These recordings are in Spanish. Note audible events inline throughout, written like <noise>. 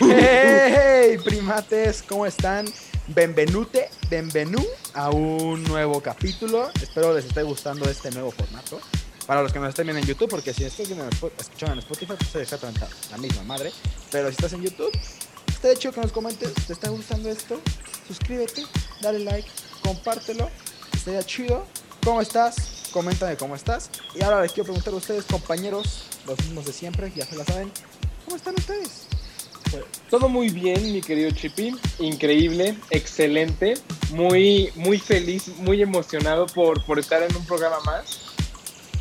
Hey, primates, ¿cómo están? Benvenute, benvenú a un nuevo capítulo. Espero les esté gustando este nuevo formato. Para los que nos estén viendo en YouTube, porque si estás viendo en Spo- escuchando en Spotify, pues es exactamente la misma madre. Pero si estás en YouTube, está hecho que nos comentes, ¿te está gustando esto? Suscríbete, dale like, compártelo. Estaría chido. ¿Cómo estás? Coméntame cómo estás. Y ahora les quiero preguntar a ustedes, compañeros, los mismos de siempre, ya se la saben. ¿Cómo están ustedes? Todo muy bien, mi querido Chippy. Increíble, excelente. Muy, muy feliz, muy emocionado por, por estar en un programa más.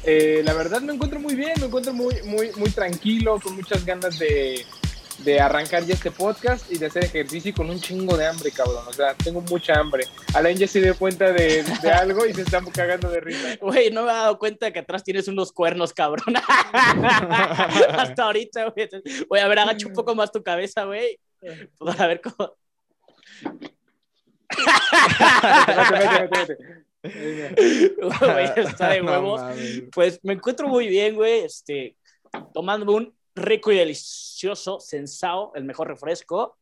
Eh, la verdad me encuentro muy bien, me encuentro muy, muy, muy tranquilo, con muchas ganas de, de arrancar ya este podcast y de hacer ejercicio y con un chingo de hambre, cabrón. O sea, tengo mucha hambre. Alain ya se dio cuenta de, de algo y se está cagando de risa. <laughs> Güey, no me he dado cuenta de que atrás tienes unos cuernos, cabrón. <laughs> Hasta ahorita, güey. Güey, a ver, agacha un poco más tu cabeza, güey. Para ver cómo. Vete, vete, vete, vete. Güey, está de huevos. Pues me encuentro muy bien, güey. Este, tomando un rico y delicioso Sensao, el mejor refresco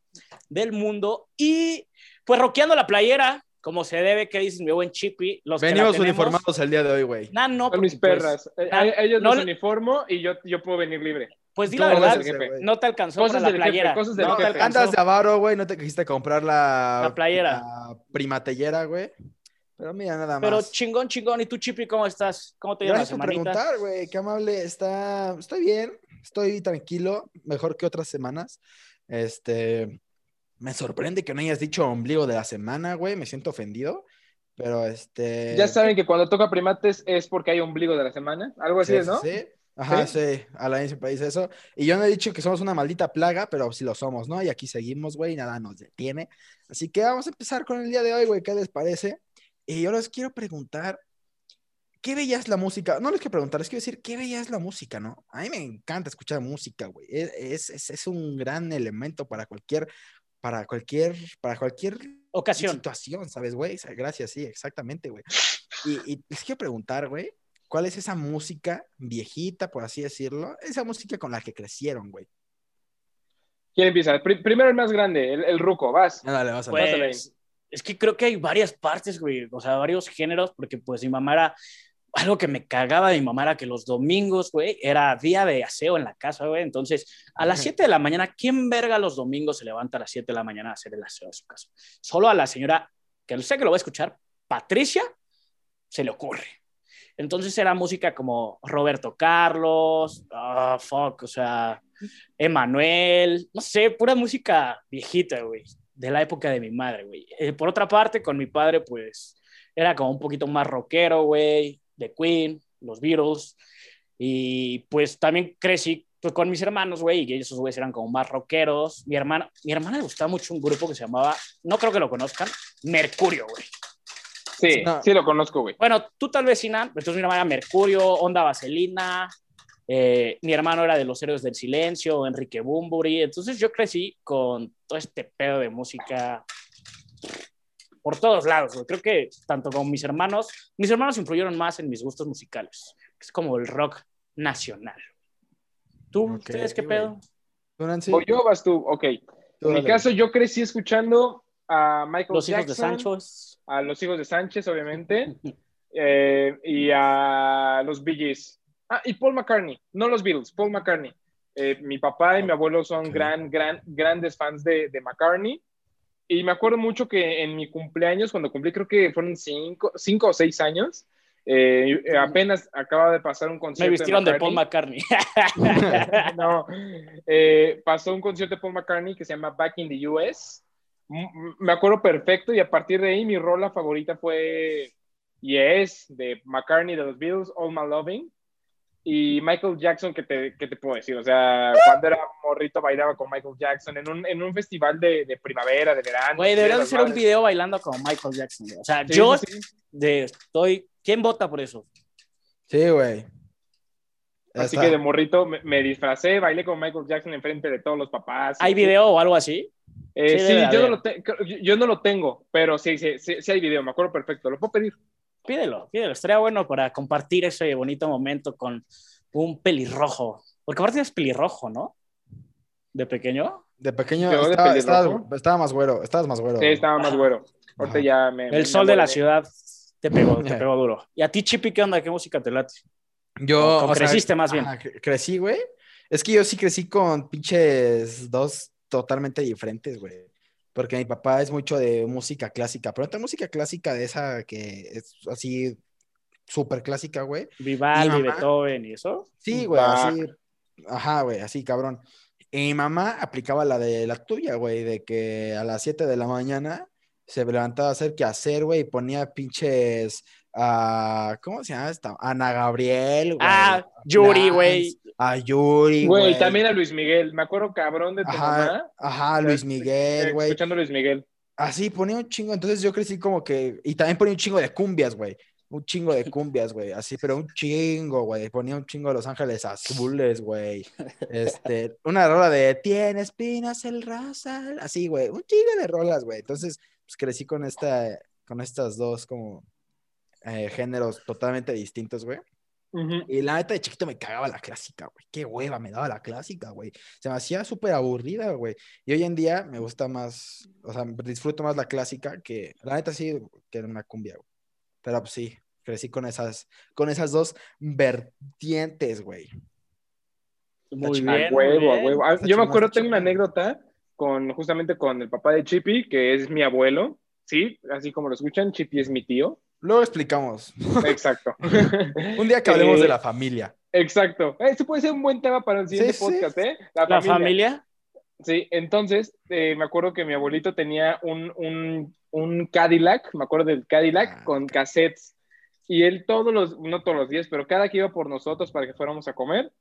del mundo. Y pues roqueando la playera, como se debe, que dices mi buen Chippy. Los que la Venimos tenemos- uniformados el día de hoy, güey. Nah, no, Son mis pues, perras. Eh, a- ellos no los uniformo y yo, yo puedo venir libre. Pues di la verdad, no te alcanzó Cosas para la jefe, playera. cosas del no te jefe. alcanzó. Andas de avaro, güey, no te quisiste comprar la... La playera. la primatellera, güey. Pero mira, nada más. Pero chingón, chingón. ¿Y tú, Chippy, cómo estás? ¿Cómo te llevas Gracias por preguntar, güey. Qué amable. Está... Estoy bien. Estoy tranquilo. Mejor que otras semanas. Este... Me sorprende que no hayas dicho ombligo de la semana, güey. Me siento ofendido. Pero este... Ya saben que cuando toca primates es porque hay ombligo de la semana. Algo así Sí, es, ¿no? sí, sí. Ajá, ¿Sí? sí. Alain siempre dice eso. Y yo no he dicho que somos una maldita plaga, pero sí lo somos, ¿no? Y aquí seguimos, güey, y nada nos detiene. Así que vamos a empezar con el día de hoy, güey. ¿Qué les parece? Y yo les quiero preguntar, ¿qué bella es la música? No les quiero preguntar, les quiero decir, ¿qué bella es la música, no? A mí me encanta escuchar música, güey. Es, es, es- es un gran elemento para cualquier, para cualquier, para cualquier Ocasión. situación, ¿sabes, güey? Gracias, sí, exactamente, güey. Y, y les quiero preguntar, güey, ¿cuál es esa música viejita, por así decirlo? Esa música con la que crecieron, güey. ¿Quién empieza? Pri- primero el más grande, el, el ruco, vas. Dale, vas a Pues, es que creo que hay varias partes, güey, o sea, varios géneros, porque pues mi mamá era, algo que me cagaba de mi mamá era que los domingos, güey, era día de aseo en la casa, güey, entonces a las 7 de la mañana, ¿quién verga los domingos se levanta a las 7 de la mañana a hacer el aseo de su casa? Solo a la señora, que sé que lo va a escuchar, Patricia, se le ocurre. Entonces era música como Roberto Carlos, ah, fuck, o sea, Emanuel, no sé, pura música viejita, güey, de la época de mi madre, güey. Eh, por otra parte, con mi padre, pues, era como un poquito más rockero, güey, de Queen, los Beatles, y pues también crecí pues, con mis hermanos, güey, y esos güeyes eran como más rockeros. Mi hermana, mi hermana le gustaba mucho un grupo que se llamaba, no creo que lo conozcan, Mercurio, güey. Sí, No. sí lo conozco, güey. Bueno, tú tal vez, Sinan, entonces mi hermana era Mercurio, Onda Vaselina, eh, mi hermano era de los Héroes del Silencio, Enrique Bumburi, entonces yo crecí con todo este pedo de música por todos lados, güey. Creo que tanto con mis hermanos, mis hermanos influyeron más en mis gustos musicales, es como el rock nacional. ¿Tú, Ok, ustedes qué güey. pedo? ¿O yo vas tú? Ok. Tú En mi caso, yo crecí escuchando a Michael Los hijos de Jackson, Sancho. a los hijos de Sánchez, obviamente, <laughs> eh, y a los Bee Gees. Ah, y Paul McCartney, no los Beatles, Paul McCartney. Eh, mi papá y mi abuelo son Ok. gran, gran, grandes fans de, de McCartney. Y me acuerdo mucho que en mi cumpleaños, cuando cumplí, creo que fueron cinco, cinco o seis años, eh, apenas acaba de pasar un concierto. Me vistieron de Paul McCartney. <laughs> <laughs> No, eh, pasó un concierto de Paul McCartney que se llama Back in the US. Me acuerdo perfecto y a partir de ahí mi rola favorita fue Yes, de McCartney de los Beatles, All My Loving. Y Michael Jackson, ¿qué te, qué te puedo decir? O sea, cuando era morrito bailaba con Michael Jackson en un, en un festival de, de primavera, de verano. Güey, deberían hacer un video bailando como Michael Jackson. güey. O sea, Sí, yo sí, de, estoy. ¿Quién vota por eso? Sí, güey. Así que de morrito me, me disfracé, bailé con Michael Jackson enfrente de todos los papás. ¿Hay video o algo así? Eh, Sí, sí, yo, no lo te- yo- yo no lo tengo, pero sí, sí, sí, sí hay video, me acuerdo perfecto. Lo puedo pedir. Pídelo, pídelo. Estaría bueno para compartir ese bonito momento con un pelirrojo. Porque aparte es pelirrojo, ¿no? De pequeño. De pequeño Yo de estaba, estaba- estaba más güero, estabas más güero. Sí, estaba más güero. Ahorita ya me. El me sol de la ciudad te pegó, te <laughs> pegó duro. ¿Y a ti, Chipi, qué onda? ¿Qué música te late? Yo, O- o creciste más bien. cre- crecí, güey. Es que yo sí crecí con pinches dos totalmente diferentes, güey. Porque mi papá es mucho de música clásica, pero esta música clásica de esa que es así súper clásica, güey. Vivaldi, Beethoven y eso. Sí, güey, Bach. así. Ajá, güey, así, cabrón. Y mi mamá aplicaba la de la tuya, güey, de que a las 7 de la mañana se levantaba a hacer qué hacer, güey, y ponía pinches. ah, ¿Cómo se llama esta? Ana Gabriel, güey. Ah, Yuri, güey. A Yuri, güey. Güey, también a Luis Miguel. Me acuerdo cabrón de tu Ajá, mamá. ajá, Luis Miguel, eh, güey. Escuchando a Luis Miguel. Así ponía un chingo. Entonces yo crecí como que. Y también ponía un chingo de cumbias, güey. Un chingo de cumbias, güey. Así, pero un chingo, güey. Ponía un chingo de Los Ángeles Azules, güey. Este, una rola de Tiene espinas el rosal. Así, güey. Un chingo de rolas, güey. Entonces, pues crecí con esta, con estas dos como eh, géneros totalmente distintos, güey. Y la neta de chiquito me cagaba la clásica, güey. Qué hueva me daba la clásica, güey. Se me hacía súper aburrida, güey. Y hoy en día me gusta más, o sea, disfruto más la clásica que, la neta sí, que una cumbia, güey. Pero pues sí, crecí con esas, con esas dos vertientes, güey. Muy. A bien. muy huevo, a huevo. Ah, Yo me acuerdo, tengo una anécdota con justamente con el papá de Chippy, que es mi abuelo. Sí, así como lo escuchan, Chippy es mi tío. Luego explicamos. Exacto. <laughs> Un día que hablemos Eh, de la familia. Exacto. Este puede ser un buen tema para el siguiente Sí, sí. podcast, ¿eh? La familia. Sí, entonces eh, me acuerdo que mi abuelito tenía un, un, un Cadillac, me acuerdo del Cadillac, Ah. con cassettes. Y él todos los, no todos los días, pero cada que iba por nosotros para que fuéramos a comer,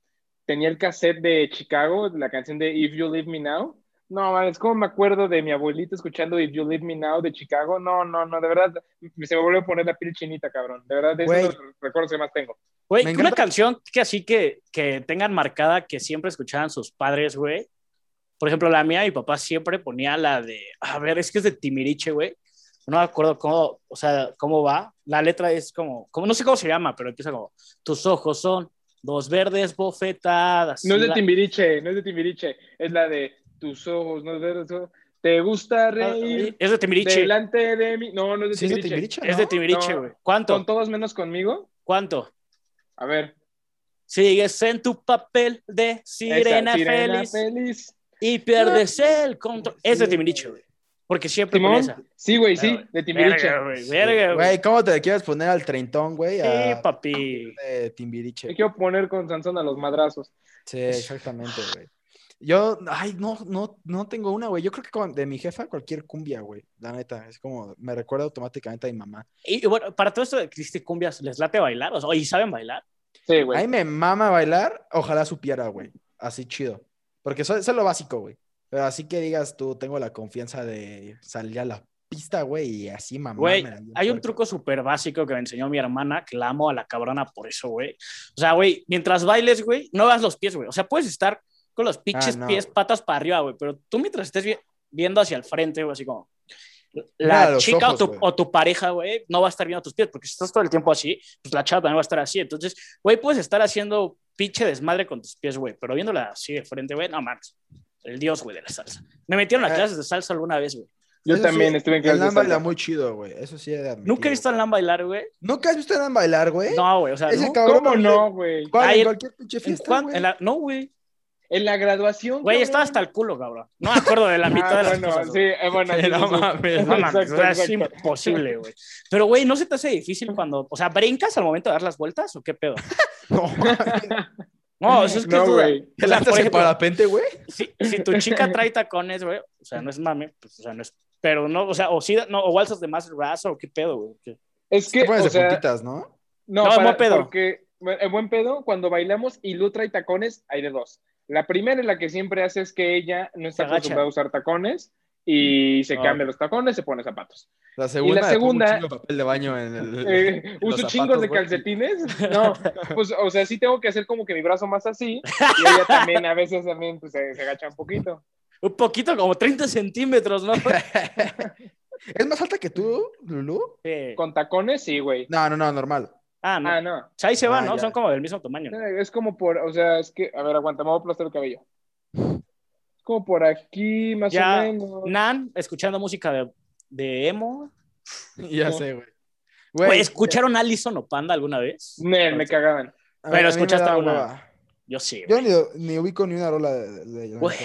tenía el cassette de Chicago, la canción de If You Leave Me Now. No, man, es como me acuerdo de mi abuelito escuchando If You Leave Me Now de Chicago. No, no, no, de verdad, se me vuelve a poner la piel chinita, cabrón. De verdad, de esos son los recuerdos que más tengo. Güey, una canción que así que, que tengan marcada que siempre escuchaban sus padres, güey. Por ejemplo, la mía, mi papá siempre ponía la de, a ver, es que es de Timiriche, güey. No me acuerdo cómo, o sea, cómo va. La letra es como, como, no sé cómo se llama, pero empieza como, tus ojos son dos verdes bofetadas. No es de La- Timbiriche, no es de Timbiriche, es la de tus ojos, no es de eso. ¿Te gusta reír? Es de Timiriche. Delante de mí. No, no es de Sí, es de Timbiriche. Timbiriche, Es de No. güey. ¿Cuánto? ¿Son todos menos conmigo? ¿Cuánto? A ver. Sigues en tu papel de sirena, esa, Sirena feliz, feliz. y pierdes el control. Es de Timiriche, güey. Porque siempre pone esa. Sí, güey, sí, de Timbiriche. Verga, güey. Verga, güey. Güey, ¿cómo te quieres poner al treintón, güey? Sí, A- papi. de Timbiriche. Me quiero poner con Sansón a los madrazos. Sí, exactamente, güey. Yo, ay, no, no, no tengo una, güey. Yo creo que con- de mi jefa cualquier cumbia, güey. La neta, es como, me recuerda automáticamente a mi mamá. Y, y bueno, para todo esto de Cristi Cumbias, ¿les late bailar? O sea, ¿y saben bailar? Sí, A güey. mí me mama bailar, ojalá supiera, güey. Así chido. Porque eso, eso es lo básico, güey. Pero así que digas tú, tengo la confianza de salir a la pista, güey, y así mamá. Güey, hay un truco súper básico que me enseñó mi hermana, que la amo a la cabrona por eso, güey. O sea, güey, mientras bailes, güey, no hagas los pies, güey. O sea, puedes estar con los pinches Ah, no. pies patas para arriba, güey, pero tú mientras estés vi- viendo hacia el frente, güey, así como... La chica ojos, o, tu, güey. o tu pareja, güey, no va a estar viendo tus pies, porque si estás todo el tiempo así, pues la chava también va a estar así. Entonces, güey, puedes estar haciendo pinche desmadre con tus pies, güey, pero viéndola así de frente, güey, no mames. El dios, güey, de la salsa. Me metieron a Eh. clases de salsa alguna vez, güey. Yo Eso también sí, estuve en El clases de Nan baila muy chido, güey. Eso sí admitir. ¿Nunca he visto a Lan bailar, güey? ¿Nunca has visto a Nan bailar, güey? No, güey, o sea, Ese no. cabrón ¿Cómo no, güey? En cualquier pinche ¿En fiesta, cuán- güey. en la- No, güey. En la graduación. Güey, estaba hasta el culo, cabrón. No me acuerdo de la mitad Ah, de las bueno, cosas. sí, eh, bueno, <laughs> sí, No mames, No mames, Exacto, o sea, es imposible, güey. Pero, güey, ¿no se te hace difícil cuando, o sea, brincas al momento de dar las vueltas o qué pedo? <laughs> No, eso es que No, es güey. ¿Te lanzas en parapente, güey? si, si tu chica trae tacones, güey, o sea, no es mame, pues, o sea, no es, pero no, o sea, o sí, no, o walsas de más raso o qué pedo, güey. ¿Qué? Es Te que, pones o de sea, puntitas, ¿no? no, No, para- buen pedo. porque en buen pedo, cuando bailamos y Lu trae tacones, hay de dos. La primera, la que siempre hace es que ella no está Se agacha. acostumbrada a usar tacones y se Ah. cambia los tacones, se pone zapatos. La segunda, la me pongo segunda- un chingo de papel de baño en el... <laughs> Eh, en uso zapatos, chingos de calcetines. <laughs> No, pues, o sea, sí tengo que hacer como que mi brazo más así. Y ella también, a veces también, pues, se, se agacha un poquito. Un poquito, como 30 centímetros, ¿no? <laughs> ¿Es más alta que tú, Lulu? Sí. Con tacones, sí, güey. No, no, no, normal. Ah, no. Ah, no. O sea, ahí se van, Ah, ¿no? ya. Son como del mismo tamaño. Es como por, o sea, es que, a ver, aguanta, me voy a aplastar el cabello. Es como por aquí, más Ya, o menos. Nan, escuchando música de, de emo. <laughs> Ya No. sé, güey. Güey, ¿escucharon Alison o Panda alguna vez? Nel, me cagaban. a- pero a me escuchaste alguna. hueva. Yo sí. Yo ni, ni ubico ni una rola de, de- de- de- Güey,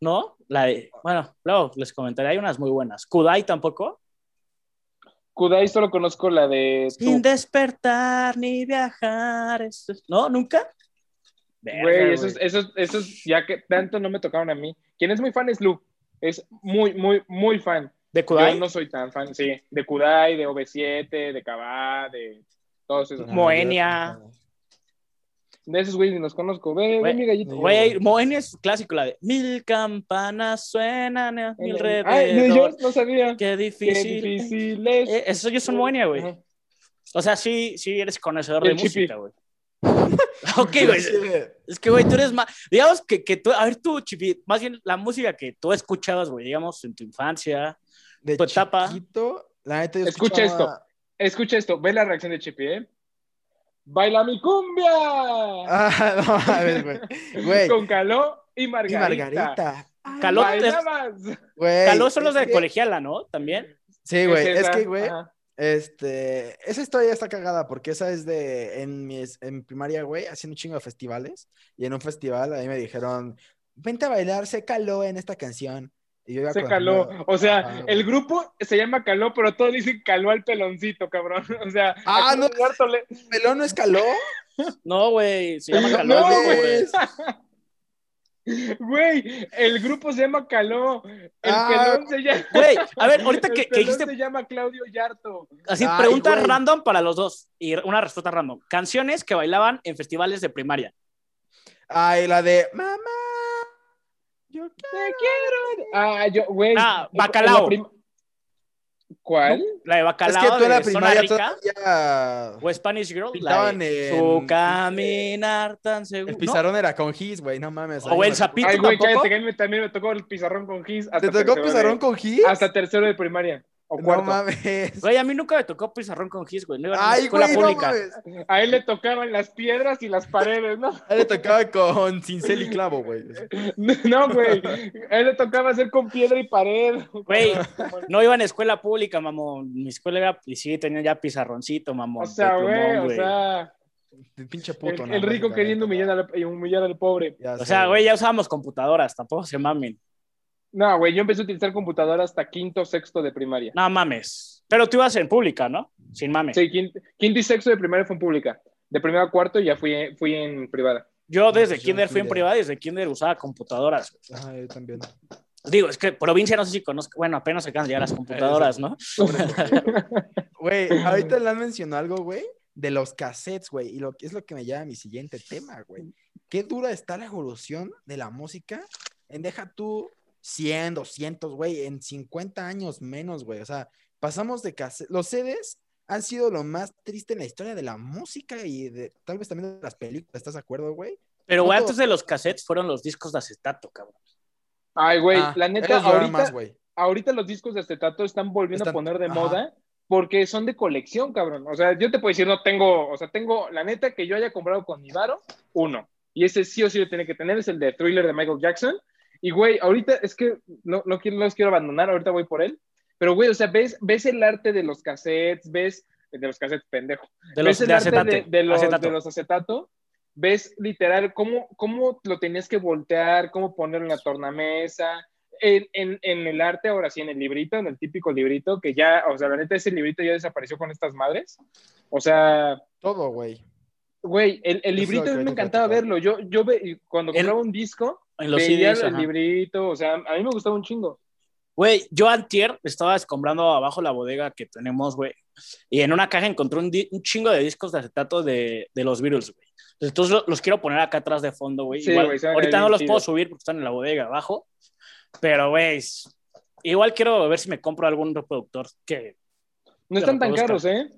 ¿No? La de, bueno, luego les comentaré, hay unas muy buenas. Kudai tampoco. Kudai solo conozco la de tú. Sin despertar ni viajar. eso es- ¿No? ¿Nunca? Güey, esos, esos, esos, ya que tanto no me tocaron a mí. Quien es muy fan es Lu. Es muy, muy, muy fan. ¿De Kudai? Yo no soy tan fan, sí. De Kudai, de OV7, de Cabá, de todos esos. Ah, Moenia. De esos güeyes ni los conozco. Ve, ve Güey, mi gallito. Güey, Moenia es clásico, la de mil campanas suenan a mi Ay, yo no sabía. Qué Qué difícil. difícil es. Eh, esos yo son Moenia, güey. Ajá. O sea, sí, sí eres conocedor El de chipi. música, güey. <laughs> ok, güey. Es que, güey, tú eres más. Digamos que, que tú. A ver, tú, Chipi, más bien la música que tú escuchabas, güey, digamos, en tu infancia. De Tu etapa. chiquito, la neta yo Escucha escuchaba- Escucha esto, ve la reacción de Chipi, ¿eh? ¡Baila mi cumbia! Ah, <laughs> no mames, güey. Güey, Con Caló y y Margarita. Margarita. Ay, Caló, es- güey, Caló son los de que- colegiala, ¿no? También. Sí, güey, es que, güey, ajá. este, esa historia está cagada porque esa es de, en mi, en primaria, güey, haciendo un chingo de festivales y en un festival a mí me dijeron, vente a bailar, se caló en esta canción. Y yo iba Se caló. O sea, Ajá, el grupo se llama Caló, pero todos dicen Caló al peloncito, cabrón. <laughs> O sea, Ah, no. Le- ¿Pelón no es caló? No, güey. Se llama No, Caló. No, güey. <laughs> güey. El grupo se llama Caló. El Ah, pelón se llama. Güey, a ver, <laughs> ahorita el que, que pelón dijiste se llama Claudio Yarto. así, Ay, preguntas güey. random para los dos y una respuesta random. Canciones que bailaban en festivales de primaria. Ay, la de mamá. Yo Te quiero. Ah, yo, güey. Ah, Bacalao. prim- ¿Cuál? La de Es Bacalao que tú en la primaria Rica todavía... o Spanish Girl. Pintaban de en- Su caminar tan seguro. El ¿no? pizarrón era con Gis, güey, no mames. O el Zapito Ay, güey, cállate, que a mí también me tocó el pizarrón con Gis. ¿Te tocó tercero pizarrón de- con Gis? Hasta tercero de primaria. O No cuarto. mames. Güey, a mí nunca me tocó pizarrón con Gis, güey. No iba a Ay, escuela güey, no pública. mames. A él le tocaban las piedras y las paredes, ¿no? A él le tocaba con cincel y clavo, güey. <laughs> No, güey. A él le tocaba hacer con piedra y pared. Güey, no iba en escuela pública, mamón. Mi escuela era, y sí, tenía ya pizarroncito, mamón. O sea, de güey, o sea, El pinche puto, el, ¿no? el rico queriendo humillar al, humillar al pobre. Ya O sé, sea, güey, ya usábamos computadoras, tampoco se mamen. No, güey, yo empecé a utilizar computadora hasta quinto, sexto de primaria. No mames. Pero tú ibas en pública, ¿no? Sin mames. Sí, quinto, quinto y sexto de primaria fue en pública. De primero a cuarto ya fui, fui en privada. Yo desde pues yo kinder fui en privada y desde kinder usaba computadoras. Ajá, yo también. Digo, es que provincia no sé si conozco, bueno, apenas se acaban ya las <laughs> computadoras, ¿no? <laughs> Güey, ahorita le han mencionado algo, güey, de los cassettes, güey, y lo que es lo que me lleva a mi siguiente tema, güey. Qué dura está la evolución de la música en deja tú 100, 200, güey, en 50 años menos, güey. O sea, pasamos de cassettes, los CDs han sido lo más triste en la historia de la música y de tal vez también de las películas, ¿estás de acuerdo, güey? Pero, güey, antes de los cassettes fueron los discos de acetato, cabrón. Ay, güey, Ah, la neta, ahorita, más, güey. ahorita los discos de acetato están volviendo Están- a poner de ajá. moda porque son de colección, cabrón. O sea, yo te puedo decir, no tengo, o sea, tengo, la neta que yo haya comprado con mi varo, uno. Y ese sí o sí lo tiene que tener, es el de Thriller de Michael Jackson. Y, güey, ahorita es que no, no, quiero, no los quiero abandonar, ahorita voy por él. Pero, güey, o sea, ves, ves el arte de los cassettes, ves, de los cassettes, pendejo. De los ves el de arte acetate. de, de los, acetato. de los acetato, ves literal cómo, cómo lo tenías que voltear, cómo ponerlo en la tornamesa, en, en, en el arte, ahora sí, en el librito, en el típico librito, que ya, o sea, la neta, ese librito ya desapareció con estas madres. O sea, Todo, güey. güey, el, el librito a mí me encantaba verlo. Yo, yo ve, cuando El- compraba un disco, En los veía CDs, el ajá. librito, o sea, a mí me gustaba un chingo. Güey, yo antier estaba escombrando abajo la bodega que tenemos, güey. Y en una caja encontré un, un chingo de discos de acetato de, de los Beatles, güey. Entonces lo- los quiero poner acá atrás de fondo, güey. Sí, ahorita no los puedo subir porque están en la bodega abajo. Pero, güey, igual quiero ver si me compro algún reproductor que... No están tan caros, ¿eh?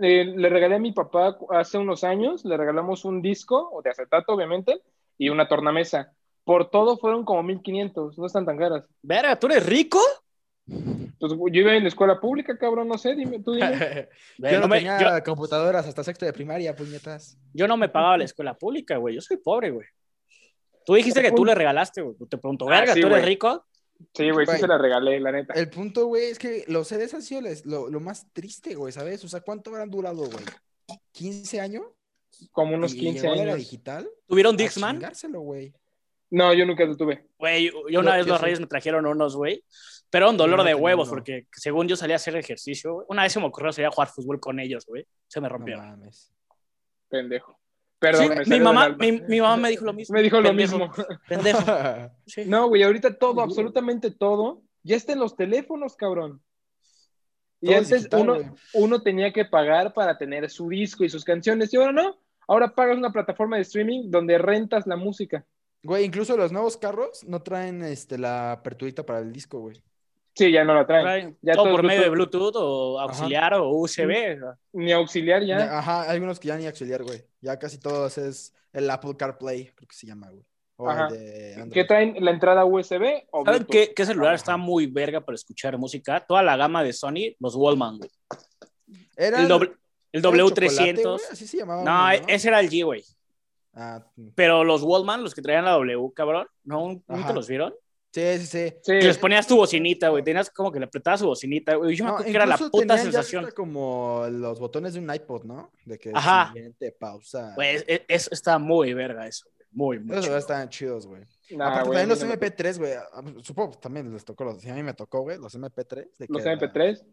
Eh, Le regalé a mi papá hace unos años, le regalamos un disco, o de acetato, obviamente, y una tornamesa. Por todo fueron como 1500, no están tan caras. Verga, ¿tú eres rico? Pues yo iba en la escuela pública, cabrón, no sé, dime, tú dime. <laughs> Yo no, me- tenía yo- computadoras hasta sexto de primaria, puñetas. yo no me pagaba la escuela pública, güey. Yo soy pobre, güey. Tú dijiste que tú le regalaste, güey. Te pregunto, Ah, verga, sí, ¿tú eres rico? Sí, güey, sí se la regalé, la neta. El punto, güey, es que los CDs han sido lo, lo más triste, güey, ¿sabes? O sea, ¿cuánto habrán durado, güey? ¿15 años? Como unos Y 15 llegó la era años. digital. ¿Tuvieron Dixman? güey. No, yo nunca lo tuve. Güey, yo una vez yo los sí. reyes me trajeron unos, güey. Pero un dolor no de huevos, uno. porque según yo salía a hacer ejercicio, güey. Una vez se me ocurrió salir a jugar fútbol con ellos, güey. Se me No rompió. mames. Pendejo. Perdón, Sí, me mi, mamá, mi, mi mamá me dijo lo mismo. Me dijo lo mismo. Pendejo. <laughs> Sí. No, güey, ahorita todo, absolutamente todo, ya está en los teléfonos, cabrón. Y Todo antes digital, uno, güey. uno tenía que pagar para tener su disco y sus canciones, y ahora no. Ahora pagas una plataforma de streaming donde rentas la música. Güey, incluso los nuevos carros no traen este, la aperturita para el disco, güey. Sí, ya no la traen. Traen Ya todo todo- por medio de Bluetooth o auxiliar o USB. Ni auxiliar ya. Ajá, hay algunos que ya ni auxiliar, güey. Ya casi todos es el Apple CarPlay, creo que se llama, güey. O Ajá. el de Android. ¿Qué traen la entrada USB o ¿Saben Bluetooth? qué, qué celular Ajá. está muy verga para escuchar música? Toda la gama de Sony, los Wallman, güey. Era El, doble- el era chocolate, W300. güey, Así se llamaba. No, ese era el G, güey. Ah. Pero los Wallman, los que traían la W, cabrón, ¿no? ¿Nunca Ajá. los vieron? sí, sí, sí. Sí, les ponías tu bocinita, güey. Tenías como que le apretabas su bocinita, güey. Yo me acuerdo que era la puta sensación. como los botones de un iPod, ¿no? De que Ajá. siguiente, pausa. Güey, es- es- está muy verga eso, güey. Muy, muy Esos chido. estaban chidos, güey. nah, Aparte, güey, también los a mí no me- MP3, güey. ah, Supongo que también les tocó los. a mí me tocó, güey, los MP3. de Los que era- MP3.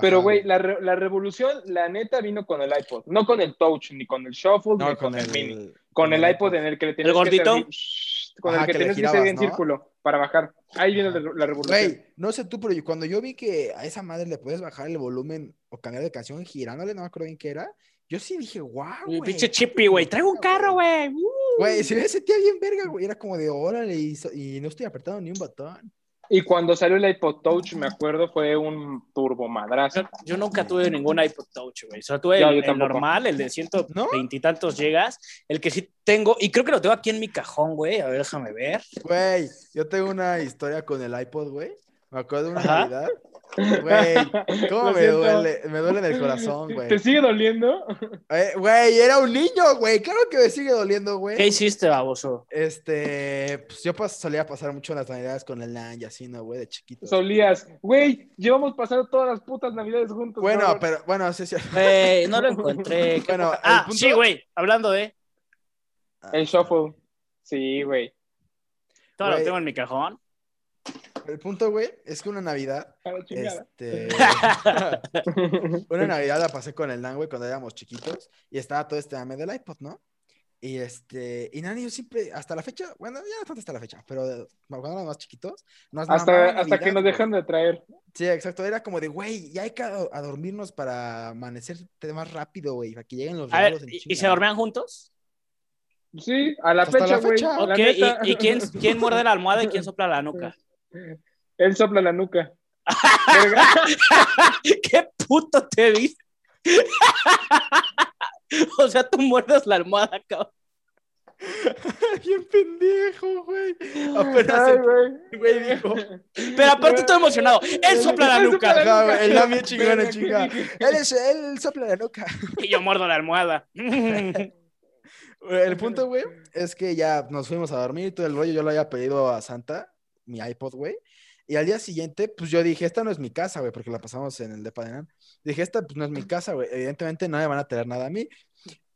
Pero, güey, la, re- la revolución, la neta, vino con el iPod. No con el Touch, ni con el Shuffle, No, ni con, el, Mini. Con, con el, el iPod en el que le tenías gordito? que servir- con Ajá, el que, que le tenías que girabas, seguir en ¿no? círculo para bajar. Ahí viene la, la revolución. Güey, no sé tú, pero yo- cuando yo vi que a esa madre le puedes bajar el volumen o cambiar de canción girándole, no me acuerdo bien qué era. Yo sí dije, wow, güey. Pinche chippy, güey. Traigo un carro, güey. Uh. Güey, se me sentía bien verga, güey. Era como de órale y, y no estoy apretando ni un botón. Y cuando salió el iPod Touch, me acuerdo, fue un turbo madrazo. Yo, yo nunca tuve ningún iPod Touch, güey. O sea, tuve Ya, el, yo el tampoco. normal, el de ciento ¿No? veintitantos gigas. El que sí tengo, y creo que lo tengo aquí en mi cajón, güey. A ver, déjame ver. Güey, yo tengo una historia con el iPod, güey. Me acuerdo de una Ajá. Navidad. <laughs> Güey, ¿cómo Lo me siento. duele? Me duele en el corazón, güey. ¿Te sigue doliendo? <laughs> Eh, Güey, era un niño, güey. Claro que me sigue doliendo, ¿Qué güey. hiciste, baboso? Este, pues yo pas- solía pasar mucho las navidades con el LAN y así, ¿no, güey? De chiquito. Solías. Güey, llevamos pasado todas las putas navidades juntos. Bueno, cabrón. pero, bueno, sí, sí. Güey, no lo <laughs> encontré. ¿Qué Bueno, poca- el ah, punto- sí, güey. Hablando de. El shuffle. Sí, güey. Todo lo Güey. tengo en mi cajón. El punto, güey, es que una Navidad, este, <laughs> una Navidad la pasé con el LAN, güey, cuando éramos chiquitos, y estaba todo este mame del iPod, ¿no? Y este, y Nani, yo siempre, hasta la fecha, bueno, ya no tanto hasta la fecha, pero cuando éramos más chiquitos, nos hasta mamaba hasta que Navidad, nos dejan de traer. Sí, exacto, era como de, güey, ya hay que a, a dormirnos para amanecer más rápido, güey, para que lleguen los A ver, regalos en ¿y, y se dormían juntos? Sí, a la Hasta fecha, güey. Ok. ¿y, y quién, quién muerde la almohada y quién <laughs> sopla la nuca? Él sopla la nuca. <laughs> ¿Qué puto te vi? <laughs> o sea, tú muerdes la almohada, cabrón. <laughs> Bien pendejo, güey. Apenas Ay, el güey. güey dijo, Pero aparte estoy emocionado. Él sopla la Él nuca sopla chinga. ¿qué dije? Él, es, él sopla la nuca. y yo muerdo la almohada. El punto, güey, es que ya nos fuimos a dormir y todo el rollo. Yo lo había pedido a Santa, mi iPod, güey. Y al día siguiente, pues yo dije, esta no es mi casa, güey, porque la pasamos en el depa de Nan. Dije, esta pues no es mi casa, güey. Evidentemente no me van a traer nada a mí.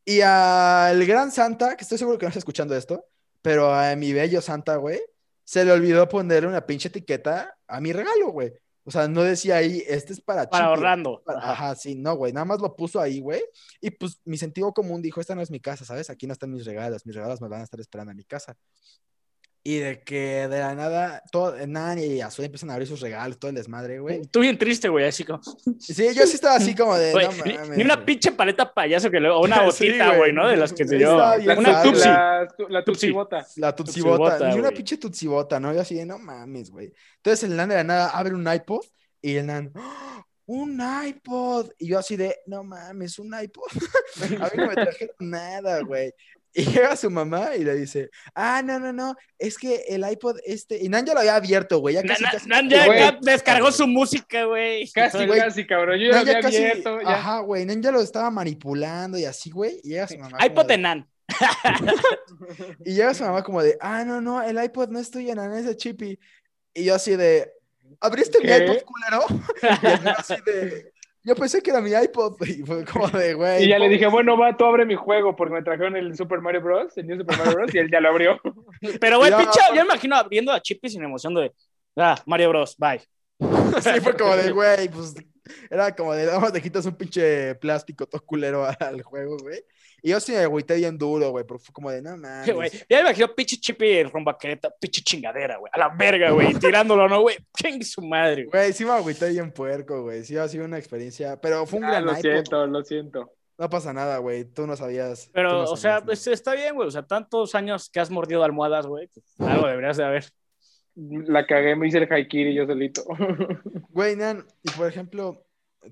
Y al gran Santa, que estoy seguro que no está escuchando esto, pero a mi bello Santa, güey, se le olvidó ponerle una pinche etiqueta a mi regalo, güey. O sea, no decía ahí, este es para Para Chipi". ahorrando. Para- Ajá, sí, no, güey, nada más lo puso ahí, güey. Y pues mi sentido común dijo, esta no es mi casa, ¿sabes? Aquí no están mis regalos, mis regalos me van a estar esperando en mi casa. Y de que de la nada, todo, Nani y Azul empiezan a abrir sus regalos, todo el desmadre, güey. Tú bien triste, güey, así como. <laughs> Sí, yo sí estaba así como de, Güey, no ni- mames, ni una güey. pinche paleta payaso que luego, o una <laughs> Sí, botita, güey. güey, ¿no? De las que te dio. Una tupsi. la, la Tupsi. tupsibota. La tutsibota, Tutsibota, ni una pinche tutsibota, ¿no? Yo así de, no mames, güey. Entonces el nan de la nada abre un iPod y el nan, ¡Oh! un iPod. Y yo así de, no mames, un iPod. <laughs> A mí no me trajeron nada, güey. Y llega su mamá y le dice, ah, no, no, no, es que el iPod este, y Nan ya lo había abierto, güey, ya casi, na- casi- Nan ya descargó su música, güey. Casi, Güey, casi, cabrón. Yo ya lo había casi, abierto. Ya. ajá, güey, Nan ya lo estaba manipulando y así, güey, y llega su mamá. iPod de- Nan. <laughs> Y llega su mamá como de, ah, no, no, el iPod no es tuyo, Nan, es de Chippy. Y yo así de, ¿abriste mi ¿Qué? iPod, culero? <laughs> Y así de, yo pensé que era mi iPod, <laughs> y fue como de, güey. Y ya le dije, bueno, va, tú abre mi juego, porque me trajeron el Super Mario Bros., el New Super Mario Bros., y él ya lo abrió. <laughs> Pero, güey, Ya. pinche, yo me imagino abriendo a Chippy sin emoción de, ah, Mario Bros, bye. <laughs> Sí, fue como de, güey, pues, era como de, más le quitas un pinche plástico todo culero al juego, güey. Y yo sí me agüité bien duro, güey, pero fue como de, no <laughs> mames. Güey, ya me imagino pinche Chippy rumba quereta, pinche chingadera, güey. A la verga, güey. <laughs> Tirándolo, ¿no, güey? Chingue su madre, güey. Güey, sí me agüité bien puerco, güey. Sí ha sido una experiencia, pero fue un Ah, gran lo iPod. siento, lo siento. No pasa nada, güey. Tú no sabías. Pero, no o sea, sabías pues, está bien, güey. O sea, tantos años que has mordido almohadas, güey. pues, algo deberías de haber. La cagué, me hice el haikiri yo solito. Güey, Nan, y por ejemplo,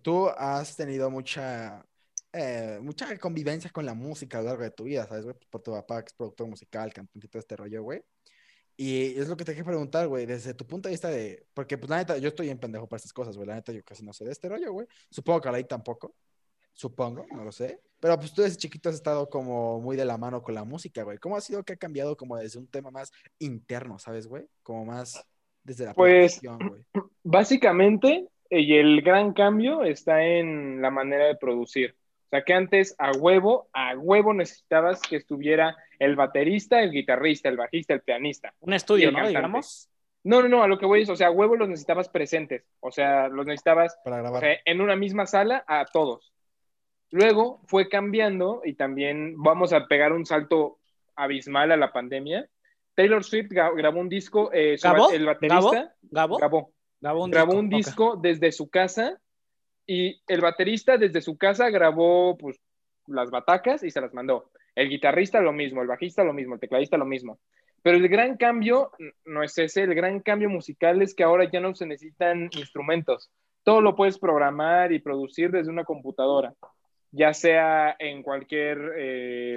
tú has tenido mucha, eh, mucha convivencia con la música a lo largo de tu vida, ¿sabes, güey? Por tu papá, que es productor musical, cantante y todo este rollo, güey. Y es lo que te quiero preguntar, güey, desde tu punto de vista de... Porque, pues, la neta, yo estoy en pendejo para estas cosas, güey. La neta, yo casi no sé de este rollo, güey. Supongo que Alain tampoco. Supongo, no lo sé. Pero, pues, tú desde chiquito has estado como muy de la mano con la música, güey. ¿Cómo ha sido que ha cambiado como desde un tema más interno, ¿sabes, güey? Como más desde la Pues, güey. <clears throat> Básicamente, eh, y el gran cambio está en la manera de producir. O sea, que antes a huevo, a huevo necesitabas que estuviera el baterista, el guitarrista, el bajista, el pianista. Un estudio, ¿no? cantante. Digamos. No, no, no, a lo que voy es, o sea, a huevo los necesitabas presentes. O sea, los necesitabas Para o grabar. sea, en una misma sala a todos. Luego fue cambiando y también vamos a pegar un salto abismal a la pandemia. Taylor Swift gra- grabó un disco, eh, ba- el grabó, Grabó un grabó disco. un disco desde su casa y el baterista desde su casa grabó pues las batacas y se las mandó. El guitarrista lo mismo, el bajista lo mismo, el tecladista lo mismo. Pero el gran cambio no es ese, el gran cambio musical es que ahora ya no se necesitan instrumentos. Todo lo puedes programar y producir desde una computadora, ya sea en cualquier eh,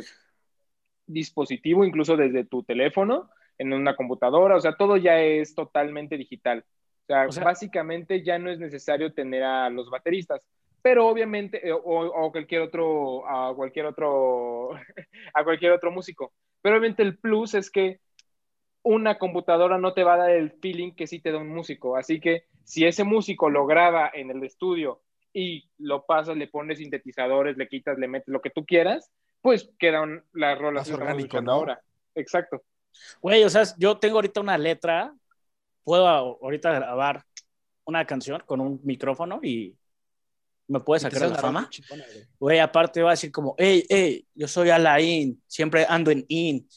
dispositivo, incluso desde tu teléfono, en una computadora, o sea, todo ya es totalmente digital. Sea, O sea- básicamente ya no es necesario tener a los bateristas, pero obviamente, eh, o, o cualquier otro, a cualquier otro, <laughs> a cualquier otro músico. Pero obviamente el plus es que una computadora no te va a dar el feeling que sí te da un músico. Así que si ese músico lo graba en el estudio y lo pasas, le pones sintetizadores, le quitas, le metes lo que tú quieras, pues quedan las rolas Más orgánico, ¿no? ahora. Exacto. Güey, o sea, yo tengo ahorita una letra. Puedo ahorita grabar una canción con un micrófono y me puede sacar de la fama. güey. Güey, aparte va a decir como, hey, hey, yo soy Alain, siempre ando en in.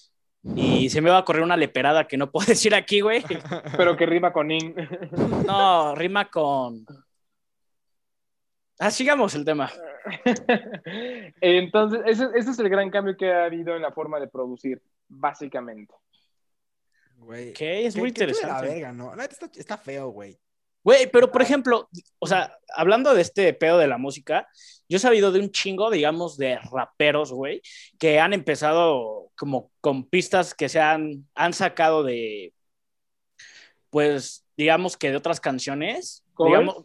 Y se me va a correr una leperada que no puedo <laughs> decir aquí, güey. Pero que rima con in. <laughs> No, rima con... Ah, sigamos el tema. <laughs> Entonces, ese, ese es el gran cambio que ha habido en la forma de producir, básicamente. Güey. Es ¿Qué- muy qué de la interesante. verga, ¿no? Está, está feo, güey. Güey, pero por ejemplo, o sea, hablando de este pedo de la música, yo he sabido de un chingo, digamos, de raperos, güey, que han empezado como con pistas que se han, han sacado de, pues, digamos que de otras canciones. Digamos,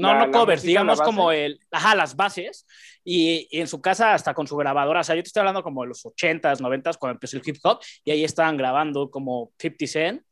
no, La- no covers, digamos como el, ajá, las bases, y, y en su casa hasta con su grabadora, o sea, yo te estoy hablando como de los 80s, 90s, cuando empezó el hip hop, y ahí estaban grabando como 50 Cent,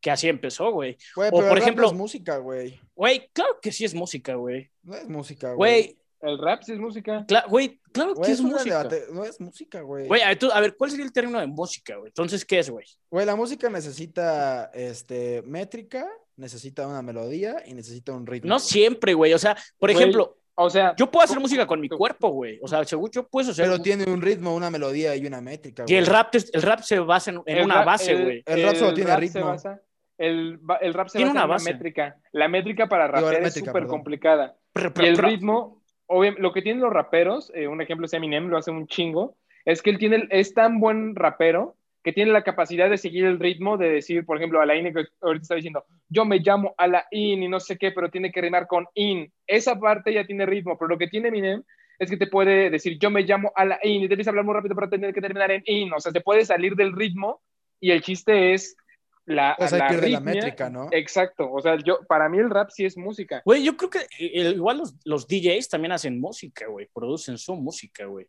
que así empezó, güey. Güey, O, pero por el rap ejemplo- no es música, güey. Güey, claro que sí es música, güey. No es música, güey. Güey, El rap sí es música. cla- güey, claro Güey, que es un música. debate- No es música, güey. Güey, a ver, tú- a ver, ¿cuál sería el término de música, güey? Entonces, ¿qué es, güey? Güey, la música necesita este, métrica, necesita una melodía y necesita un ritmo. No güey. siempre, güey. O sea, por Güey, ejemplo, O sea, yo puedo hacer música con mi cuerpo, güey. O sea, según yo puedo hacer. Pero tiene un ritmo, una melodía y una métrica, Y güey. el rap, es- el rap se basa en, una rap- base, el- güey. El rap solo tiene se ritmo. basa- el, el rap se Tiene basa una en base. una métrica. La métrica para rapear es súper complicada. Pero- Y el pero- ritmo, obvia- lo que tienen los raperos, eh, un ejemplo es Eminem, lo hace un chingo, es que él tiene, es tan buen rapero que tiene la capacidad de seguir el ritmo, de decir, por ejemplo, Alain que ahorita está diciendo, yo me llamo Alain y no sé qué, pero tiene que rimar con in. Esa parte ya tiene ritmo, pero lo que tiene Eminem es que te puede decir, yo me llamo a la in, y debes hablar muy rápido para tener que terminar en in, o sea, te puede salir del ritmo y el chiste es la, O sea, la pierde la métrica, ¿no? Exacto, o sea, yo, para mí el rap sí es música. Güey, yo creo que eh, igual los, los DJs también hacen música, güey. Producen su música, güey.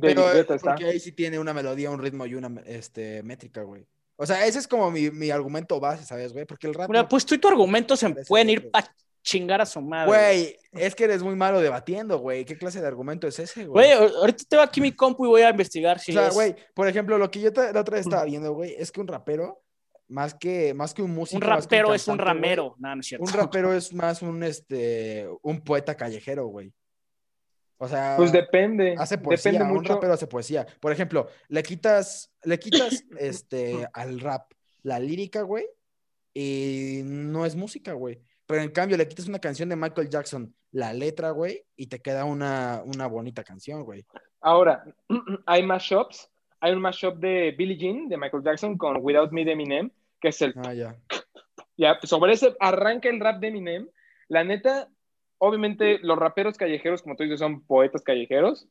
Pero porque ahí sí tiene una melodía, un ritmo y una este, métrica, güey. O sea, ese es como mi, mi argumento base, ¿sabes, güey? Porque el rap... Mira, no- pues tú y tu argumento se pueden ir pa' chingar a su madre. Güey, es que eres muy malo debatiendo, güey. ¿Qué clase de argumento es ese, Güey, güey? ahorita tengo aquí mi compu y voy a investigar si o sea, es güey, por ejemplo, lo que yo la otra vez estaba viendo, güey, es que un rapero, más que, más que un músico... un más que rapero es un cantante, güey, ramero. No, no es cierto. Un rapero es más un, este, un poeta callejero, güey. O sea, Pues depende. hace poesía, depende un mucho. rapero hace poesía. Por ejemplo, le quitas, le quitas <coughs> este, al rap la lírica, güey, y no es música, güey. Pero en cambio le quitas una canción de Michael Jackson, la letra, güey, y te queda una, una bonita canción, güey. Ahora, <clears throat> hay mashups. Hay un mashup de Billie Jean de Michael Jackson con Without Me de Eminem, que es el Ah, ya. Ya, sobre ese arranca el rap de Eminem. La neta, obviamente los raperos callejeros, como tú dices, son poetas callejeros,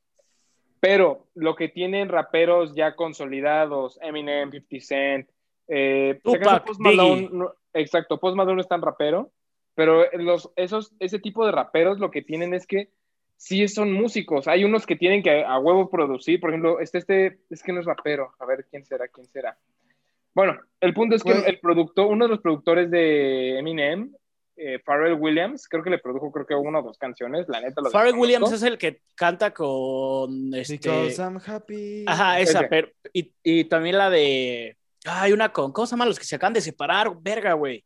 pero lo que tienen raperos ya consolidados, Eminem, 50 Cent, eh, Tupac, Post Malone, no- exacto, Post Malone no es tan rapero, pero los, esos, ese tipo de raperos lo que tienen es que sí son músicos. Hay unos que tienen que a huevo producir, por ejemplo, este, este, es que no es rapero, a ver quién será, quién será. Bueno, el punto es que el productor, uno de los productores de Eminem, eh, Pharrell Williams, creo que le produjo creo que una o dos canciones, la neta lo Pharrell. Williams es el que canta con este. Because I'm happy. Ajá, esa, Ese. pero. Y, y también la de. Hay una con. ¿Cómo se llaman los que se acaban de separar? Verga, güey.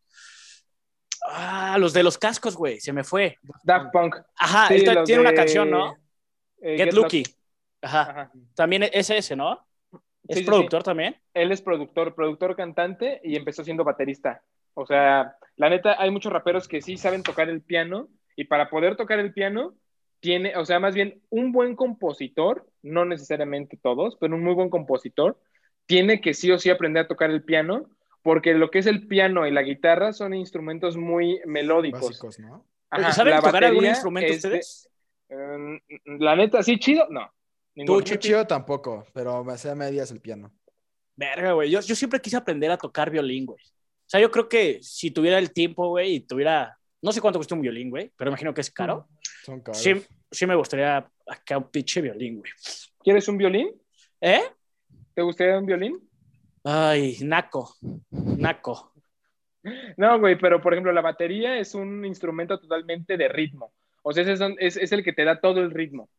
Ah, los de los cascos, güey. Se me fue. Daft Punk. Ajá, Sí, esta- tiene una canción, ¿no? eh, Get, Lucky. Lucky. Ajá. Ajá. También es ese, ¿no? ¿Es Sí, sí, productor también? Él es productor, productor cantante y empezó siendo baterista. O sea, la neta, hay muchos raperos que sí saben tocar el piano y para poder tocar el piano, tiene, o sea, más bien un buen compositor, no necesariamente todos, pero un muy buen compositor, tiene que sí o sí aprender a tocar el piano, porque lo que es el piano y la guitarra son instrumentos muy melódicos. Básicos, ¿no? Ajá, ¿Saben la tocar algún instrumento es de- ustedes? Mm, la neta, sí, chido, no. Muy chido tampoco, pero me hacía medias el piano. Verga, güey. Yo, yo siempre quise aprender a tocar violín, güey. O sea, yo creo que si tuviera el tiempo, güey, y tuviera. No sé cuánto cuesta un violín, güey, pero imagino que es caro. Son caros. Sí, sí me gustaría acá un pinche violín, güey. ¿Quieres un violín? ¿Eh? ¿Te gustaría un violín? Ay, naco. Naco. No, güey, pero por ejemplo, la batería es un instrumento totalmente de ritmo. O sea, es- es el que te da todo el ritmo.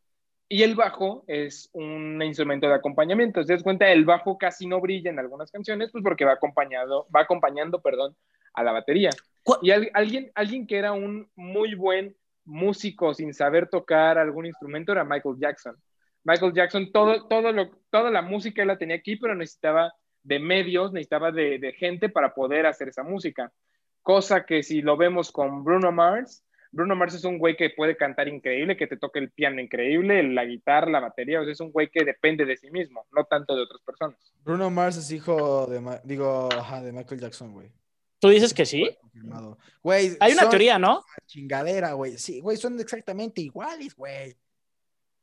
Y el bajo es un instrumento de acompañamiento. Si te das cuenta, el bajo casi no brilla en algunas canciones, pues porque va acompañado, va acompañando, perdón, a la batería. ¿Cuál- Y al- alguien, alguien que era un muy buen músico sin saber tocar algún instrumento era Michael Jackson. Michael Jackson, todo, todo lo, toda la música él la tenía aquí, pero necesitaba de medios, necesitaba de, de gente para poder hacer esa música. Cosa que si lo vemos con Bruno Mars, Bruno Mars es un güey que puede cantar increíble, que te toca el piano increíble, la guitarra, la batería, o sea, es un güey que depende de sí mismo, no tanto de otras personas. Bruno Mars es hijo de, Ma- digo, ajá, de Michael Jackson, güey. ¿Tú dices que sí? Güey, Hay una teoría, ¿no? Chingadera, güey. Sí, güey, son exactamente iguales, güey.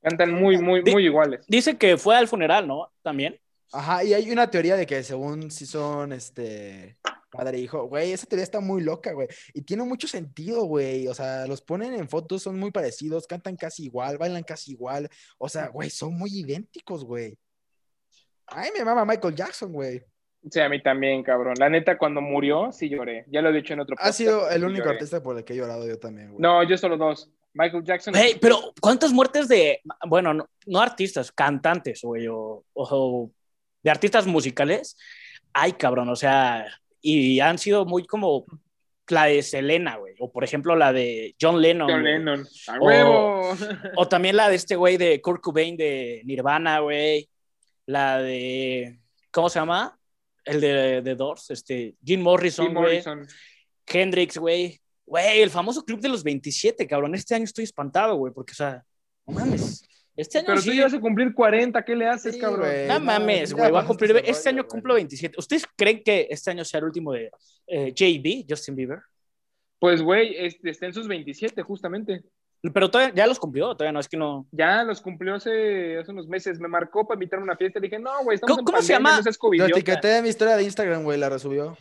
Cantan muy, muy, muy iguales. Dice que fue al funeral, ¿no? También. Ajá, y hay una teoría de que según si son, este, padre e hijo, güey, esa teoría está muy loca, güey. Y tiene mucho sentido, güey. O sea, los ponen en fotos, son muy parecidos, cantan casi igual, bailan casi igual. O sea, güey, son muy idénticos, güey. Ay, me mama Michael Jackson, güey. Sí, a mí también, cabrón. La neta, cuando murió, sí lloré. Ya lo he dicho en otro Ha podcast, sido el único lloré. artista por el que he llorado yo también, güey. No, yo solo dos. Michael Jackson. Hey, pero ¿cuántas muertes de, bueno, no, no artistas, cantantes, güey, o, o de artistas musicales? Ay, cabrón, o sea, y han sido muy como la de Selena, güey, o por ejemplo la de John Lennon. John. Lennon. ¡A O- huevo! <laughs> O también la de este güey de Kurt Cobain de Nirvana, güey. La de, ¿cómo se llama? El de, de Doors, este, Jim Morrison, Jim güey. Hendrix, güey. Güey, el famoso club de los 27, cabrón. Este año estoy espantado, güey, porque, o sea, no mames. Este año Pero sí. tú ya vas a cumplir 40, ¿qué le haces, Sí, cabrón? güey. No mames, güey. Va a cumplir. Este rollo, año cumplo güey. 27. ¿Ustedes creen que este año sea el último de eh, JB, Justin Bieber? Pues, güey, este, está en sus 27, justamente. Pero todavía, ya los cumplió, todavía no, es que no. Ya los cumplió hace, hace unos meses. Me marcó para invitarme a una fiesta. Le dije, no, güey, estamos ¿Cómo- en cómo se llama? no seas Lo covidiota". etiqueté en mi historia de Instagram, güey, la resubió.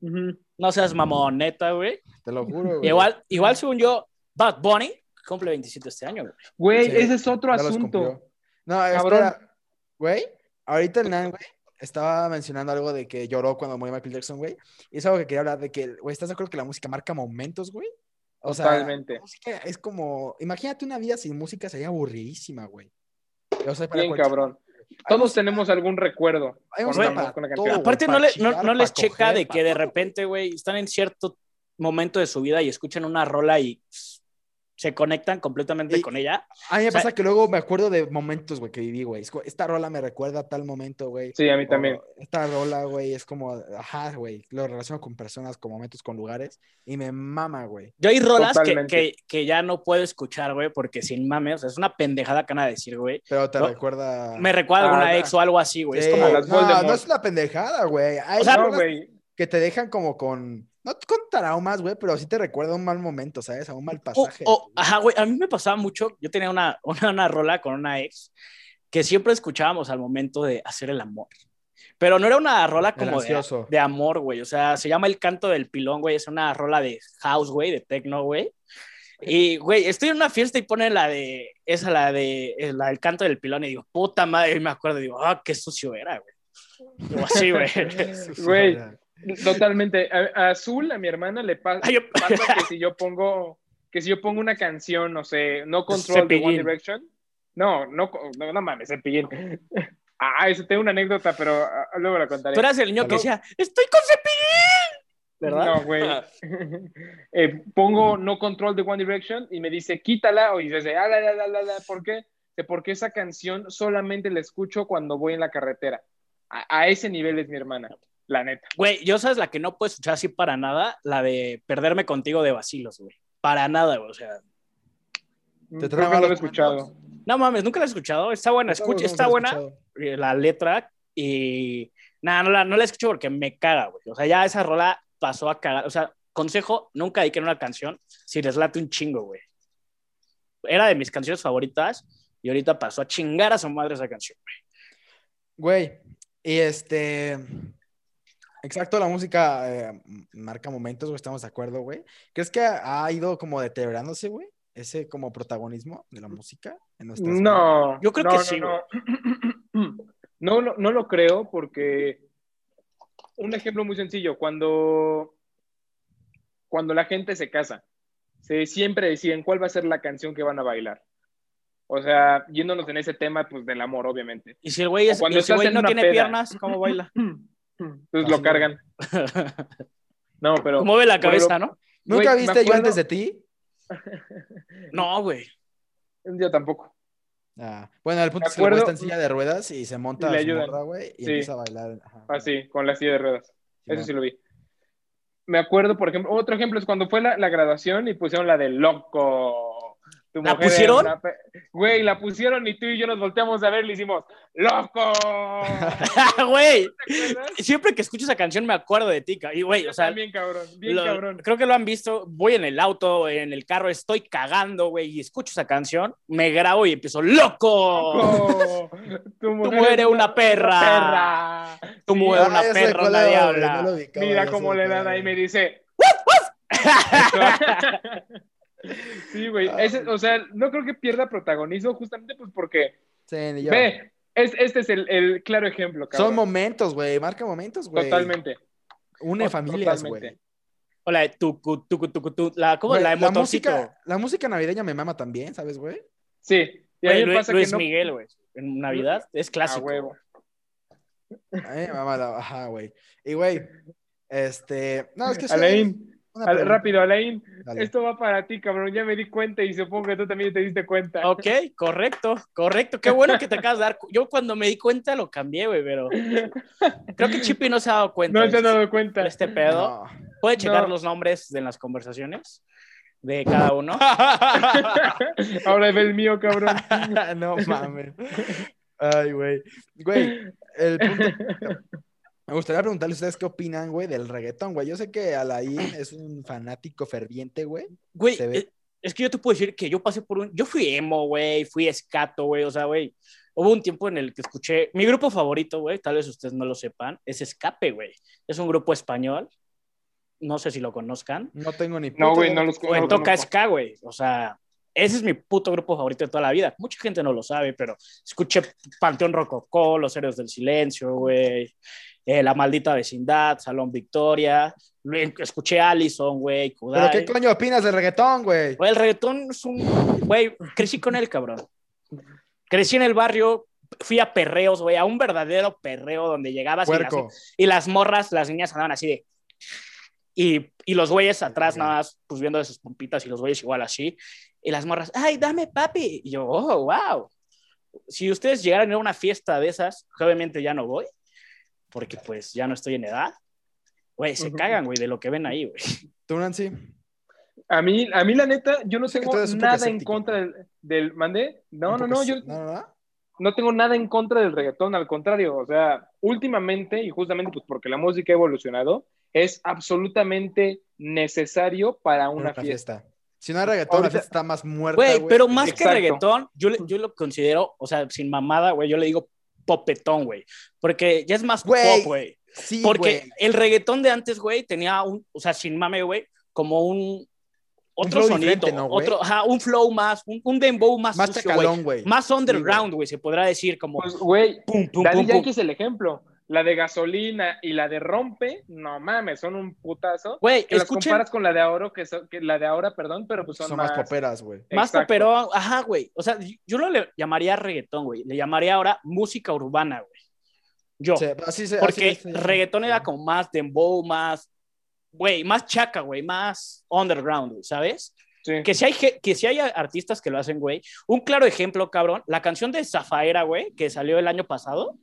No seas mamoneta, güey. Te lo juro, güey. Igual, igual según yo, Bad Bunny cumple 27 este año, güey. Güey, Sí, ese es otro asunto. No, Cabrón. espera. Güey, ahorita el Nan, güey, estaba mencionando algo de que lloró cuando murió Michael Jackson, güey. Y es algo que quería hablar de que, güey, ¿estás de acuerdo que la música marca momentos, güey? O sea, Totalmente. la música es como, imagínate una vida sin música, sería aburridísima, güey. O sea, para Bien cualquier- cabrón. Todos música- tenemos algún recuerdo. hay con música una- para con una todo, Aparte, no, para le- no- chillar, no les checa coger, de que de repente, güey, están en cierto momento de su vida y escuchan una rola y pss, se conectan completamente Y- con ella. A mí me O sea- pasa que luego me acuerdo de momentos, güey, que viví, güey. Esta rola me recuerda a tal momento, güey. Sí, a mí O también. Esta rola, güey, es como, ajá, güey, lo relaciono con personas, con momentos, con lugares, y me mama, güey. Yo hay rolas que, que, que ya no puedo escuchar, güey, porque sin mames, o sea, es una pendejada que van a decir, güey. Pero te No, recuerda... Me recuerda a alguna Ah, ex o algo así, güey. Sí, Es como, no, no es una pendejada, güey. Hay O sea, no, rolas güey. que te dejan como con, no con traumas, güey, pero sí te recuerda a un mal momento, ¿sabes? A un mal pasaje. o- ajá, güey, a mí me pasaba mucho, yo tenía una, <laughs> una, una rola con una ex que siempre escuchábamos al momento de hacer el amor. Pero no era una rola como de, de amor, güey. O sea, se llama El Canto del Pilón, güey. Es una rola de house, güey, de techno, güey. Y, güey, estoy en una fiesta y pone la de, esa, la de, eh, la del Canto del Pilón y digo, puta madre, y me acuerdo, digo, ah, qué sucio era, güey. Digo, así, güey. <laughs> Güey. Totalmente. A, a Azul, a mi hermana, le pa- Ay, yo- pasa que <laughs> si yo pongo que si yo pongo una canción, no sé, No Control de One. Direction. No, no, no, no mames, Cepillín. <laughs> Ah, eso tengo una anécdota, pero ah, luego la contaré. Tú eras el niño que decía, estoy con cepillín. ¿Verdad? No, güey. <laughs> Eh, pongo no control de One Direction y me dice, quítala, o dice, ah, la, la, la, la, la, ¿por qué? De Porque esa canción solamente la escucho cuando voy en la carretera. A, a ese nivel es mi hermana, la neta. Güey, yo sabes la que no puedo escuchar así para nada, la de perderme contigo de vacilos, güey. Para nada, güey. O sea, Creo que no lo he escuchado. no mames, nunca la he escuchado. Está buena, escucha, está buena escuchado. eh, la letra y nada, no la, no la escucho porque me caga, güey. O sea, ya esa rola pasó a cagar. O sea, consejo, nunca dediquen una canción si les late un chingo, güey. Era de mis canciones favoritas y ahorita pasó a chingar a su madre esa canción. Güey, y este. Exacto, la música eh, marca momentos, güey, estamos de acuerdo, güey. ¿Crees que ha, ha ido como deteriorándose, güey? Ese como protagonismo de la música en? No, Yo creo no, que no, sí, No. <clears throat> No, lo- no lo creo porque un ejemplo muy sencillo, cuando, cuando la gente se casa, se siempre deciden cuál va a ser la canción que van a bailar. O sea, yéndonos en ese tema, pues del amor, obviamente. Y si el güey, es, cuando y si el güey no tiene peda. piernas, ¿cómo baila? <clears throat> Entonces lo cargan. <laughs> No, pero. Mueve la cabeza, ¿no? ¿Nunca viste yo antes de ti? <laughs> No, güey. Yo tampoco. Ah, bueno, el punto Me es que acuerdo- está en silla de ruedas y se monta Y le a su ayudan. morra, güey, y Sí. empieza a bailar. Ajá. Así, con la silla de ruedas. Eso sí lo vi. Me acuerdo, por ejemplo, otro ejemplo es cuando fue la, la graduación y pusieron la de loco. Tu ¿La mujer pusieron? una Güey, la pusieron y tú y yo nos volteamos a ver y le hicimos ¡Loco! <laughs> Güey, siempre que escucho esa canción me acuerdo de ti. Y, güey, o sea, También cabrón, bien lo- cabrón. creo que lo han visto. Voy en el auto, en el carro, estoy cagando, güey, y escucho esa canción, me grabo y empiezo, ¡Loco! ¡Loco! Tu <laughs> mujer es una perra. perra. Tu Sí, mujer Ah, una perra, era, diabla. güey, no Mira cómo le dan ahí me dice. <laughs> sí, güey. Ah. ese- O sea, no creo que pierda protagonismo justamente pues porque. Sí, ni yo. Ve, es, este es el, el claro ejemplo, cabrón. Son momentos, güey, marca momentos, güey. Totalmente. Une familias, güey. O la de tucu, tucu, tucu, tu, la, ¿cómo? Güey, la de motorcito. música, la música navideña me mama también, ¿sabes, güey? Sí. Y a Güey, mí me Luis, pasa Luis que no. Miguel, güey. En Navidad es A clásico. huevo. A mí me mama la, ajá, güey. Y, güey, este, no, es que soy Alain, al- rápido, Alain. Dale. Esto va para ti, cabrón. Ya me di cuenta y supongo que tú también te diste cuenta. Ok, correcto, correcto. Qué bueno que te acabas de dar. Yo cuando me di cuenta lo cambié, güey, pero creo que Chippy no se ha dado cuenta. No te has este- dado cuenta. de este pedo. No. Puede checar No. los nombres de las conversaciones de cada uno. <laughs> Ahora ve el mío, cabrón. <laughs> no mames. Ay, güey. Güey, el punto. Me gustaría preguntarle a ustedes qué opinan, güey, del reggaetón, güey. Yo sé que Alain <clears throat> es un fanático ferviente, güey. Güey, Se ve. eh, es que yo te puedo decir que yo pasé por un, yo fui emo, güey, fui escato, güey, o sea, güey, hubo un tiempo en el que escuché, mi grupo favorito, güey, tal vez ustedes no lo sepan, es Escape, güey, es un grupo español, no sé si lo conozcan, No tengo ni No, puta güey, no los o en no los Toca conozco. Ska, güey, o sea, ese es mi puto grupo favorito de toda la vida, mucha gente no lo sabe, pero escuché Panteón Rococó, Los Héroes del Silencio, güey, eh, La Maldita Vecindad, Salón Victoria, luego escuché Allison, güey, ¿Pero Kudai. qué coño opinas del reggaetón, güey? El reggaetón es un. Güey, crecí con él, cabrón. Crecí en el barrio, fui a perreos, güey, a un verdadero perreo donde llegabas y las, y las morras, las niñas andaban así de. Y, y los güeyes atrás, nada más, pues viendo de sus pompitas y los güeyes igual así. Y las morras, ¡ay, dame papi! Y yo, ¡oh, wow! Si ustedes llegaran a una fiesta de esas, obviamente ya no voy, porque pues ya no estoy en edad. Güey, se Ujú. cagan, güey, de lo que ven ahí, güey. ¿Tú, Nancy? A mí, a mí la neta, yo no tengo nada en contra del, del ¿mandé? No, no, no, yo. No, no, no. no tengo nada en contra del reggaetón, al contrario, o sea, últimamente y justamente pues porque la música ha evolucionado, es absolutamente necesario para una, Una fiesta. fiesta. Si no hay reggaetón, la fiesta está más muerta, Güey, güey. pero más Exacto. que reggaetón, yo, le- yo lo considero, o sea, sin mamada, güey, yo le digo popetón, güey. Porque ya es más Güey, pop, güey. Sí, Porque el reggaetón de antes, güey, tenía un, o sea, sin mame, güey, como un otro flow sonido, otro, ajá, un flow más, un, un dembow más, Más sucio, güey. Más underground, güey, se podrá decir como Pues, güey, pum, pum, Daddy pum, pum. Yankee es el ejemplo. La de gasolina y la de rompe, no mames, son un putazo. Güey, Que las escuchen comparas con la de ahora, que, son- que la de ahora, perdón, pero pues son, Son más poperas, güey. más poperón, ajá, güey. O sea, yo no le llamaría reggaetón, güey, le llamaría ahora música urbana, güey. Yo. Sí, así se- Porque así reggaetón era como más dembow, más, güey, más chaca, güey, más underground, güey, ¿sabes? Sí. Que si, hay, que si hay artistas que lo hacen, güey. Un claro ejemplo, cabrón, la canción de Zafaera, güey, que salió el año pasado,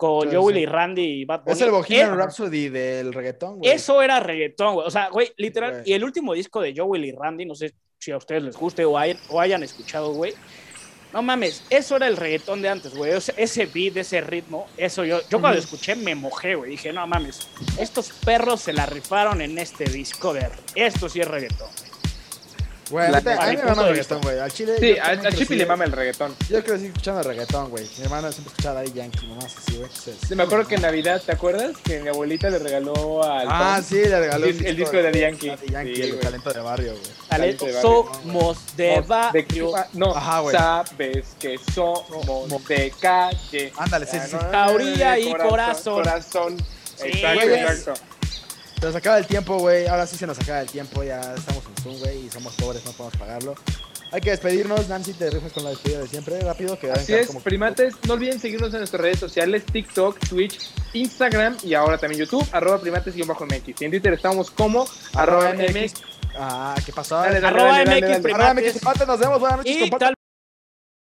con sí. Willy Randy y Bad Bunny. Es el Bohemian Rhapsody del reggaetón, güey. Eso era reggaetón, güey. O sea, güey, literal. Güey. Y el último disco de Joe Willy Randy, no sé si a ustedes les guste o, hay- o hayan escuchado, güey. No mames, eso era el reggaetón de antes, güey. O sea, ese beat, ese ritmo, eso yo, yo cuando Ujú. escuché me mojé, güey. Dije, no mames, estos perros se la rifaron en este disco de esto sí es reggaetón. Güey, a La mí te- a mí mi me mama el reggaetón, güey. Al chile. Sí, yo a, también a Chippy crecí- le mama el reggaetón. Yo crecí escuchando reggaetón, güey. Mi hermana siempre escuchaba Daddy Yankee, nomás así, güey. Sí, me acuerdo que en Navidad, ¿te acuerdas? Que mi abuelita le regaló al Ah, Tom sí, le regaló El dis- el disco de Daddy Yankee. Daddy Yankee, Sí, el güey. talento de barrio, güey. Talento de barrio, somos de barrio. no, güey. sabes que somos Mo- de calle. Ándale, sí, sí, y corazón. Corazón. Exacto, güey. exacto. Se nos acaba el tiempo, güey. Ahora sí se nos acaba el tiempo. Ya estamos en Zoom, güey. Y somos pobres, no podemos pagarlo. Hay que despedirnos. Nancy, te rifas con la despedida de siempre. Rápido, que Así es, como- primates, no olviden seguirnos en nuestras redes sociales, TikTok, Twitch, Instagram y ahora también YouTube, arroba primates-mx. Y en Twitter estamos como arroba Arroba mx. Ah, ¿qué pasó? Dale, dale, Arroba dale, dale, MX dale. primates. Arroba MX Primates. Nos vemos. Buenas noches, Y